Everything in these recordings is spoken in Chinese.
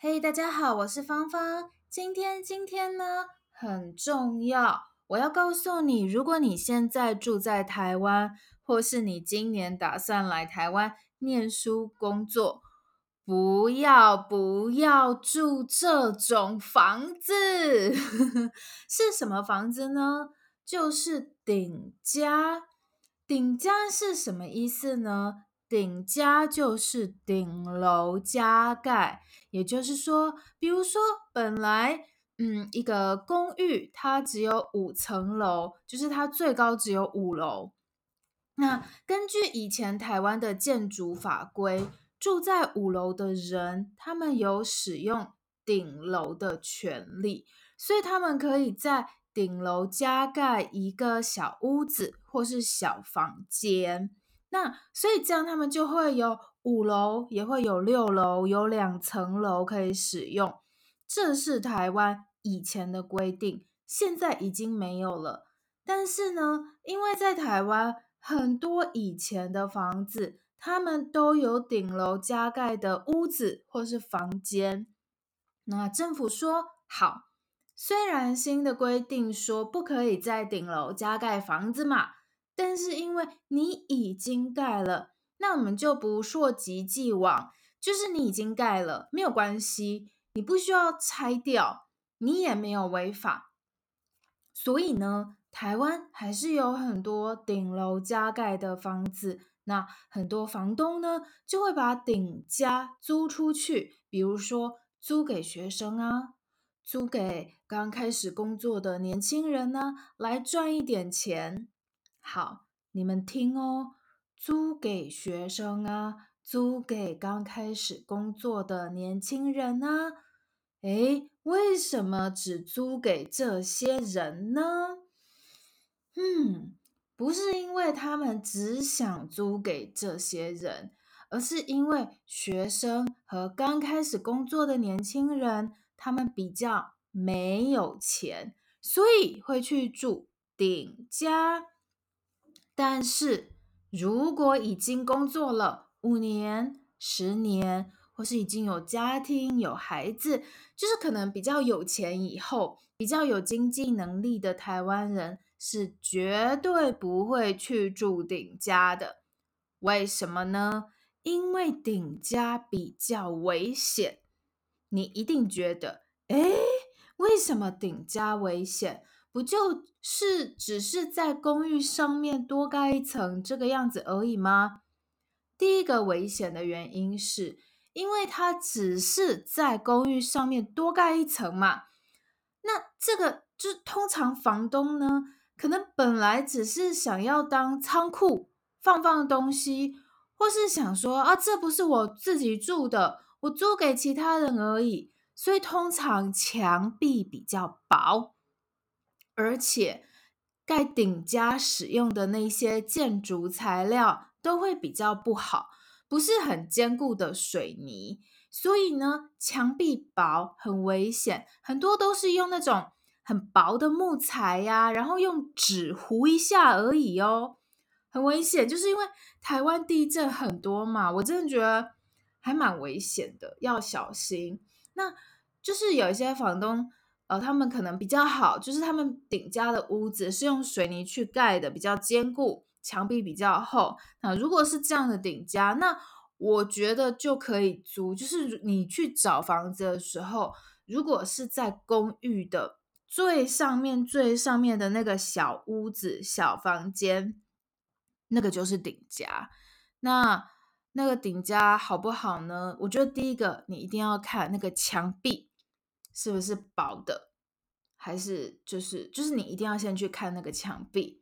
嘿大家好，我是芳芳。今天，今天呢很重要，我要告诉你，如果你现在住在台湾，或是你今年打算来台湾念书、工作，不要不要住这种房子。是什么房子呢？就是顶加。顶加是什么意思呢？顶加就是顶楼加盖，也就是说，比如说本来，嗯，一个公寓它只有五层楼，就是它最高只有五楼。那根据以前台湾的建筑法规，住在五楼的人，他们有使用顶楼的权利，所以他们可以在顶楼加盖一个小屋子或是小房间。那所以这样他们就会有五楼，也会有六楼，有两层楼可以使用。这是台湾以前的规定，现在已经没有了。但是呢，因为在台湾很多以前的房子，他们都有顶楼加盖的屋子或是房间。那政府说好，虽然新的规定说不可以在顶楼加盖房子嘛。但是因为你已经盖了，那我们就不溯及既往，就是你已经盖了，没有关系，你不需要拆掉，你也没有违法。所以呢，台湾还是有很多顶楼加盖的房子，那很多房东呢就会把顶加租出去，比如说租给学生啊，租给刚开始工作的年轻人呢，来赚一点钱。好，你们听哦，租给学生啊，租给刚开始工作的年轻人啊。诶，为什么只租给这些人呢？嗯，不是因为他们只想租给这些人，而是因为学生和刚开始工作的年轻人，他们比较没有钱，所以会去住顶家。但是，如果已经工作了五年、十年，或是已经有家庭、有孩子，就是可能比较有钱以后，比较有经济能力的台湾人，是绝对不会去住顶加的。为什么呢？因为顶加比较危险。你一定觉得，诶，为什么顶加危险？不就是只是在公寓上面多盖一层这个样子而已吗？第一个危险的原因是，因为它只是在公寓上面多盖一层嘛。那这个就通常房东呢，可能本来只是想要当仓库放放东西，或是想说啊，这不是我自己住的，我租给其他人而已。所以通常墙壁比较薄。而且，盖顶加使用的那些建筑材料都会比较不好，不是很坚固的水泥，所以呢，墙壁薄很危险，很多都是用那种很薄的木材呀，然后用纸糊一下而已哦，很危险。就是因为台湾地震很多嘛，我真的觉得还蛮危险的，要小心。那就是有一些房东。呃，他们可能比较好，就是他们顶加的屋子是用水泥去盖的，比较坚固，墙壁比较厚。那如果是这样的顶加，那我觉得就可以租。就是你去找房子的时候，如果是在公寓的最上面、最上面的那个小屋子、小房间，那个就是顶加。那那个顶加好不好呢？我觉得第一个你一定要看那个墙壁。是不是薄的，还是就是就是你一定要先去看那个墙壁，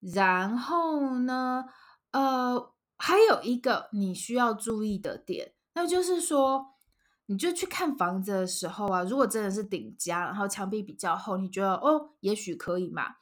然后呢，呃，还有一个你需要注意的点，那就是说，你就去看房子的时候啊，如果真的是顶加，然后墙壁比较厚，你觉得哦，也许可以嘛，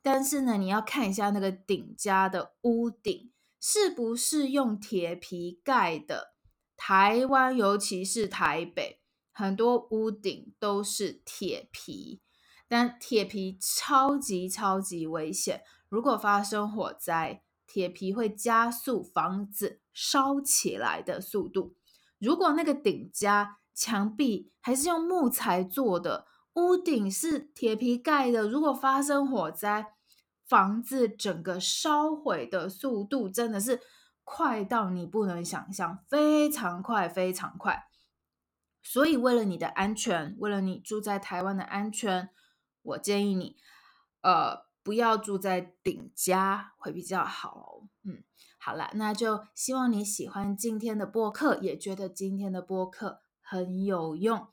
但是呢，你要看一下那个顶加的屋顶是不是用铁皮盖的，台湾尤其是台北。很多屋顶都是铁皮，但铁皮超级超级危险。如果发生火灾，铁皮会加速房子烧起来的速度。如果那个顶加墙壁还是用木材做的，屋顶是铁皮盖的。如果发生火灾，房子整个烧毁的速度真的是快到你不能想象，非常快，非常快。所以，为了你的安全，为了你住在台湾的安全，我建议你，呃，不要住在顶加，会比较好。嗯，好了，那就希望你喜欢今天的播客，也觉得今天的播客很有用。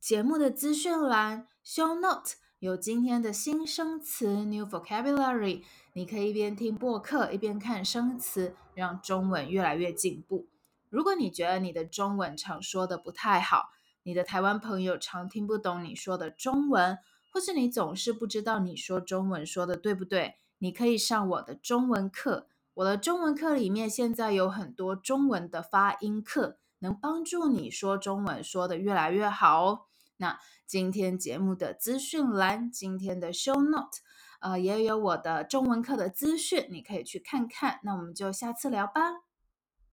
节目的资讯栏 show note 有今天的新生词 new vocabulary，你可以一边听播客一边看生词，让中文越来越进步。如果你觉得你的中文常说的不太好，你的台湾朋友常听不懂你说的中文，或是你总是不知道你说中文说的对不对，你可以上我的中文课。我的中文课里面现在有很多中文的发音课，能帮助你说中文说的越来越好哦。那今天节目的资讯栏，今天的 show note，呃，也有我的中文课的资讯，你可以去看看。那我们就下次聊吧。